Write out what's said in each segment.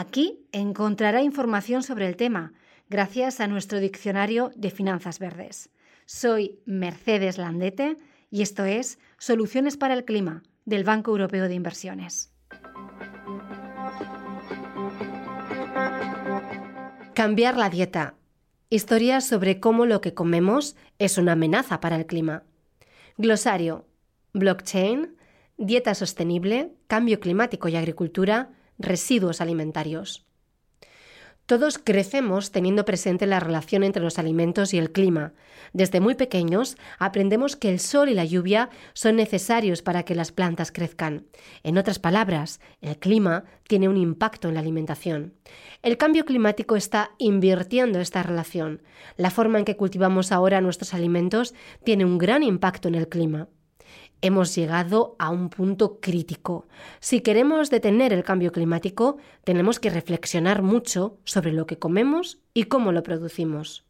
Aquí encontrará información sobre el tema, gracias a nuestro diccionario de finanzas verdes. Soy Mercedes Landete y esto es Soluciones para el Clima del Banco Europeo de Inversiones. Cambiar la dieta. Historias sobre cómo lo que comemos es una amenaza para el clima. Glosario. Blockchain. Dieta sostenible. Cambio climático y agricultura residuos alimentarios. Todos crecemos teniendo presente la relación entre los alimentos y el clima. Desde muy pequeños aprendemos que el sol y la lluvia son necesarios para que las plantas crezcan. En otras palabras, el clima tiene un impacto en la alimentación. El cambio climático está invirtiendo esta relación. La forma en que cultivamos ahora nuestros alimentos tiene un gran impacto en el clima. Hemos llegado a un punto crítico. Si queremos detener el cambio climático, tenemos que reflexionar mucho sobre lo que comemos y cómo lo producimos.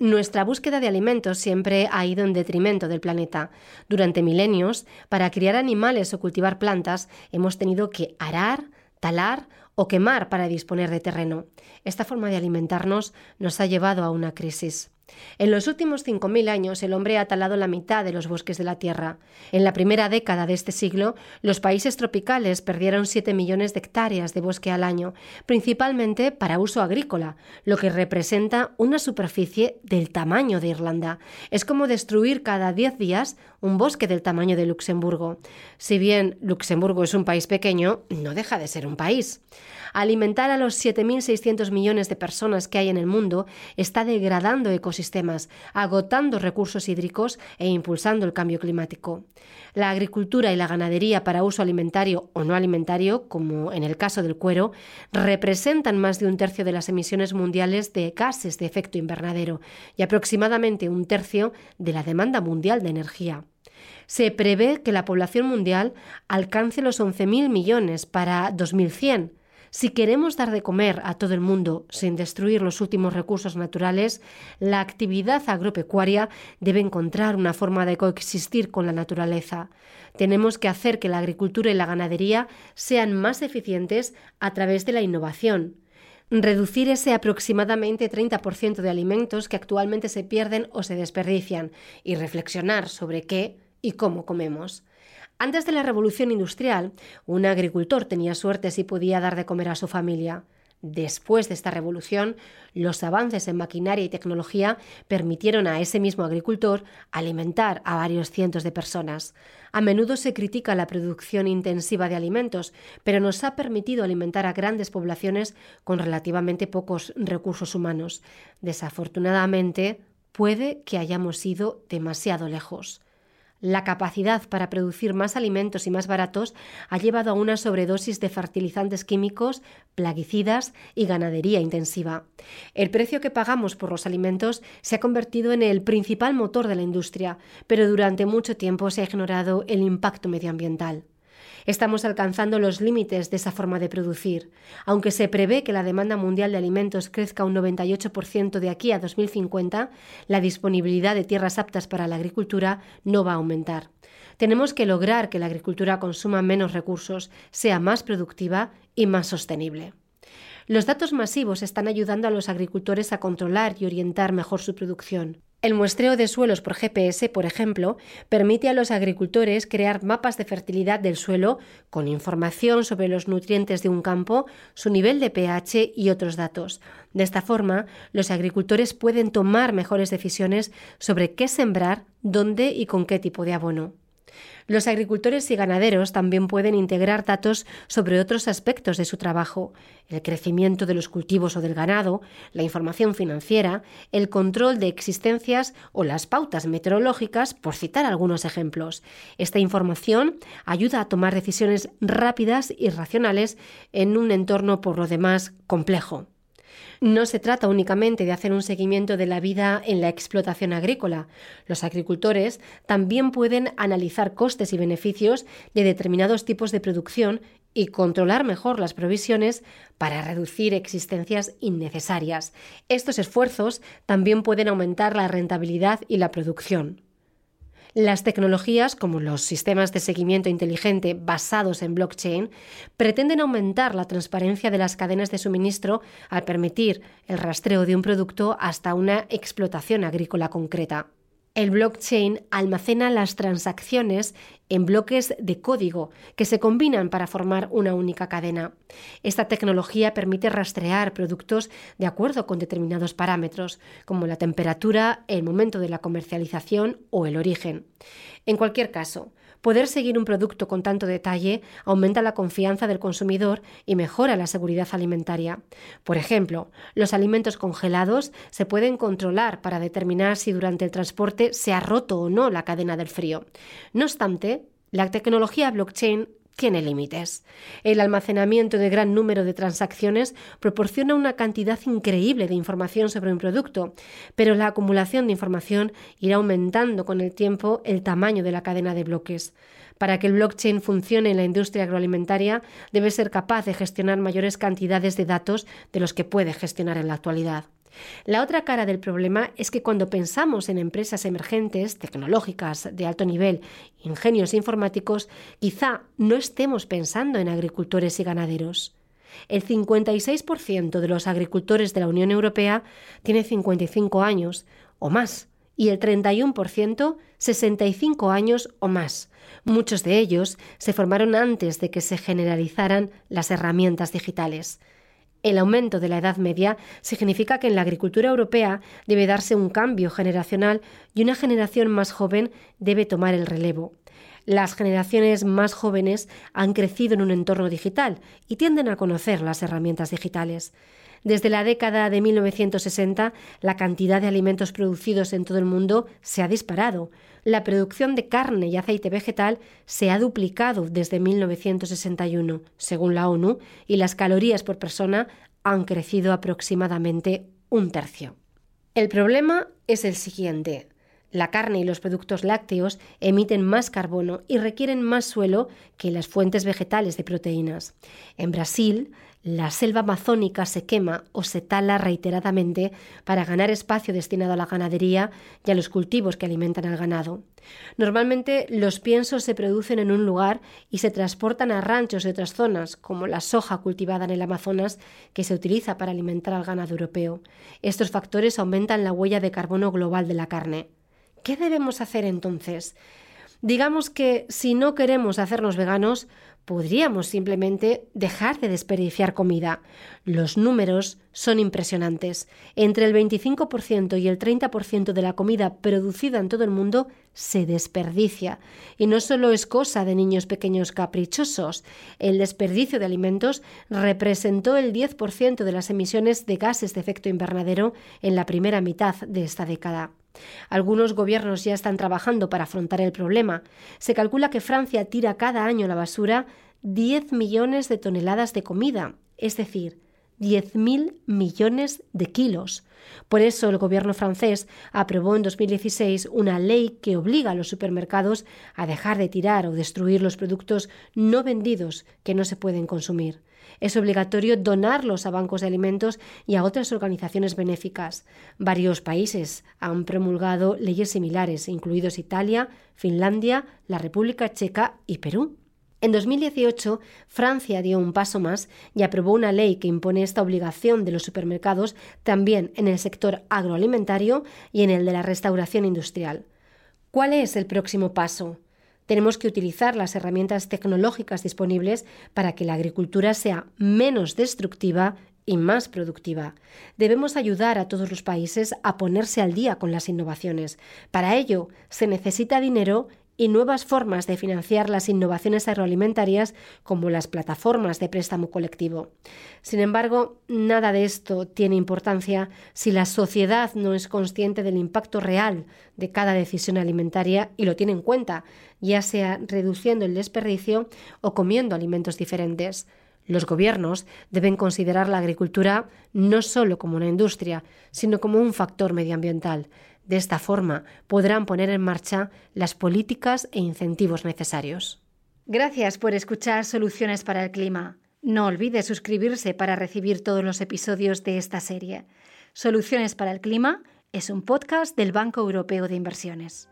Nuestra búsqueda de alimentos siempre ha ido en detrimento del planeta. Durante milenios, para criar animales o cultivar plantas, hemos tenido que arar, talar o quemar para disponer de terreno. Esta forma de alimentarnos nos ha llevado a una crisis. En los últimos 5.000 años el hombre ha talado la mitad de los bosques de la Tierra. En la primera década de este siglo, los países tropicales perdieron 7 millones de hectáreas de bosque al año, principalmente para uso agrícola, lo que representa una superficie del tamaño de Irlanda. Es como destruir cada 10 días un bosque del tamaño de Luxemburgo. Si bien Luxemburgo es un país pequeño, no deja de ser un país. Alimentar a los 7.600 millones de personas que hay en el mundo está degradando ecosistemas sistemas, agotando recursos hídricos e impulsando el cambio climático. La agricultura y la ganadería para uso alimentario o no alimentario, como en el caso del cuero, representan más de un tercio de las emisiones mundiales de gases de efecto invernadero y aproximadamente un tercio de la demanda mundial de energía. Se prevé que la población mundial alcance los 11.000 millones para 2100, si queremos dar de comer a todo el mundo sin destruir los últimos recursos naturales, la actividad agropecuaria debe encontrar una forma de coexistir con la naturaleza. Tenemos que hacer que la agricultura y la ganadería sean más eficientes a través de la innovación reducir ese aproximadamente 30% de alimentos que actualmente se pierden o se desperdician y reflexionar sobre qué y cómo comemos. Antes de la revolución industrial, un agricultor tenía suerte si podía dar de comer a su familia. Después de esta revolución, los avances en maquinaria y tecnología permitieron a ese mismo agricultor alimentar a varios cientos de personas. A menudo se critica la producción intensiva de alimentos, pero nos ha permitido alimentar a grandes poblaciones con relativamente pocos recursos humanos. Desafortunadamente, puede que hayamos ido demasiado lejos. La capacidad para producir más alimentos y más baratos ha llevado a una sobredosis de fertilizantes químicos, plaguicidas y ganadería intensiva. El precio que pagamos por los alimentos se ha convertido en el principal motor de la industria, pero durante mucho tiempo se ha ignorado el impacto medioambiental. Estamos alcanzando los límites de esa forma de producir. Aunque se prevé que la demanda mundial de alimentos crezca un 98% de aquí a 2050, la disponibilidad de tierras aptas para la agricultura no va a aumentar. Tenemos que lograr que la agricultura consuma menos recursos, sea más productiva y más sostenible. Los datos masivos están ayudando a los agricultores a controlar y orientar mejor su producción. El muestreo de suelos por GPS, por ejemplo, permite a los agricultores crear mapas de fertilidad del suelo con información sobre los nutrientes de un campo, su nivel de pH y otros datos. De esta forma, los agricultores pueden tomar mejores decisiones sobre qué sembrar, dónde y con qué tipo de abono. Los agricultores y ganaderos también pueden integrar datos sobre otros aspectos de su trabajo, el crecimiento de los cultivos o del ganado, la información financiera, el control de existencias o las pautas meteorológicas, por citar algunos ejemplos. Esta información ayuda a tomar decisiones rápidas y racionales en un entorno por lo demás complejo. No se trata únicamente de hacer un seguimiento de la vida en la explotación agrícola. Los agricultores también pueden analizar costes y beneficios de determinados tipos de producción y controlar mejor las provisiones para reducir existencias innecesarias. Estos esfuerzos también pueden aumentar la rentabilidad y la producción. Las tecnologías, como los sistemas de seguimiento inteligente basados en blockchain, pretenden aumentar la transparencia de las cadenas de suministro al permitir el rastreo de un producto hasta una explotación agrícola concreta. El blockchain almacena las transacciones en bloques de código que se combinan para formar una única cadena. Esta tecnología permite rastrear productos de acuerdo con determinados parámetros, como la temperatura, el momento de la comercialización o el origen. En cualquier caso, Poder seguir un producto con tanto detalle aumenta la confianza del consumidor y mejora la seguridad alimentaria. Por ejemplo, los alimentos congelados se pueden controlar para determinar si durante el transporte se ha roto o no la cadena del frío. No obstante, la tecnología blockchain tiene límites. El almacenamiento de gran número de transacciones proporciona una cantidad increíble de información sobre un producto, pero la acumulación de información irá aumentando con el tiempo el tamaño de la cadena de bloques. Para que el blockchain funcione en la industria agroalimentaria, debe ser capaz de gestionar mayores cantidades de datos de los que puede gestionar en la actualidad. La otra cara del problema es que cuando pensamos en empresas emergentes, tecnológicas, de alto nivel, ingenios informáticos, quizá no estemos pensando en agricultores y ganaderos. El 56% de los agricultores de la Unión Europea tiene 55 años o más y el 31% 65 años o más. Muchos de ellos se formaron antes de que se generalizaran las herramientas digitales. El aumento de la edad media significa que en la agricultura europea debe darse un cambio generacional y una generación más joven debe tomar el relevo. Las generaciones más jóvenes han crecido en un entorno digital y tienden a conocer las herramientas digitales. Desde la década de 1960, la cantidad de alimentos producidos en todo el mundo se ha disparado. La producción de carne y aceite vegetal se ha duplicado desde 1961, según la ONU, y las calorías por persona han crecido aproximadamente un tercio. El problema es el siguiente. La carne y los productos lácteos emiten más carbono y requieren más suelo que las fuentes vegetales de proteínas. En Brasil, la selva amazónica se quema o se tala reiteradamente para ganar espacio destinado a la ganadería y a los cultivos que alimentan al ganado. Normalmente los piensos se producen en un lugar y se transportan a ranchos de otras zonas, como la soja cultivada en el Amazonas, que se utiliza para alimentar al ganado europeo. Estos factores aumentan la huella de carbono global de la carne. ¿Qué debemos hacer entonces? Digamos que si no queremos hacernos veganos, podríamos simplemente dejar de desperdiciar comida. Los números son impresionantes. Entre el 25% y el 30% de la comida producida en todo el mundo se desperdicia. Y no solo es cosa de niños pequeños caprichosos. El desperdicio de alimentos representó el 10% de las emisiones de gases de efecto invernadero en la primera mitad de esta década. Algunos gobiernos ya están trabajando para afrontar el problema. Se calcula que Francia tira cada año a la basura 10 millones de toneladas de comida, es decir, 10.000 millones de kilos. Por eso el gobierno francés aprobó en 2016 una ley que obliga a los supermercados a dejar de tirar o destruir los productos no vendidos que no se pueden consumir. Es obligatorio donarlos a bancos de alimentos y a otras organizaciones benéficas. Varios países han promulgado leyes similares, incluidos Italia, Finlandia, la República Checa y Perú. En 2018, Francia dio un paso más y aprobó una ley que impone esta obligación de los supermercados también en el sector agroalimentario y en el de la restauración industrial. ¿Cuál es el próximo paso? Tenemos que utilizar las herramientas tecnológicas disponibles para que la agricultura sea menos destructiva y más productiva. Debemos ayudar a todos los países a ponerse al día con las innovaciones. Para ello, se necesita dinero y nuevas formas de financiar las innovaciones agroalimentarias como las plataformas de préstamo colectivo. Sin embargo, nada de esto tiene importancia si la sociedad no es consciente del impacto real de cada decisión alimentaria y lo tiene en cuenta, ya sea reduciendo el desperdicio o comiendo alimentos diferentes. Los gobiernos deben considerar la agricultura no solo como una industria, sino como un factor medioambiental. De esta forma podrán poner en marcha las políticas e incentivos necesarios. Gracias por escuchar Soluciones para el Clima. No olvide suscribirse para recibir todos los episodios de esta serie. Soluciones para el Clima es un podcast del Banco Europeo de Inversiones.